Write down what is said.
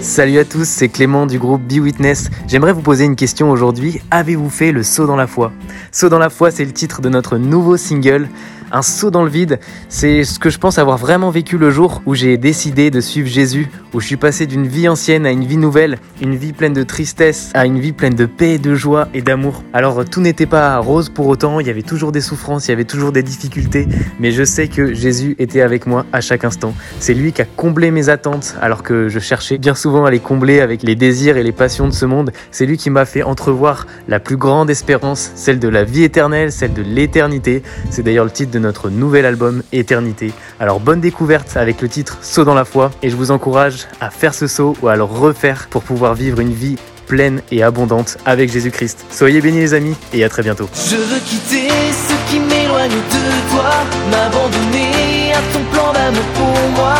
Salut à tous, c'est Clément du groupe Be Witness. J'aimerais vous poser une question aujourd'hui. Avez-vous fait le saut dans la foi? Saut dans la foi, c'est le titre de notre nouveau single. Un saut dans le vide, c'est ce que je pense avoir vraiment vécu le jour où j'ai décidé de suivre Jésus, où je suis passé d'une vie ancienne à une vie nouvelle, une vie pleine de tristesse à une vie pleine de paix, de joie et d'amour. Alors tout n'était pas rose pour autant, il y avait toujours des souffrances, il y avait toujours des difficultés, mais je sais que Jésus était avec moi à chaque instant. C'est lui qui a comblé mes attentes alors que je cherchais bien souvent à les combler avec les désirs et les passions de ce monde. C'est lui qui m'a fait entrevoir la plus grande espérance, celle de la vie éternelle, celle de l'éternité. C'est d'ailleurs le titre de notre nouvel album Éternité. Alors bonne découverte avec le titre Saut dans la foi et je vous encourage à faire ce saut ou à le refaire pour pouvoir vivre une vie pleine et abondante avec Jésus-Christ. Soyez bénis les amis et à très bientôt. Je veux quitter ce qui m'éloigne de toi, m'abandonner à ton plan d'amour pour moi,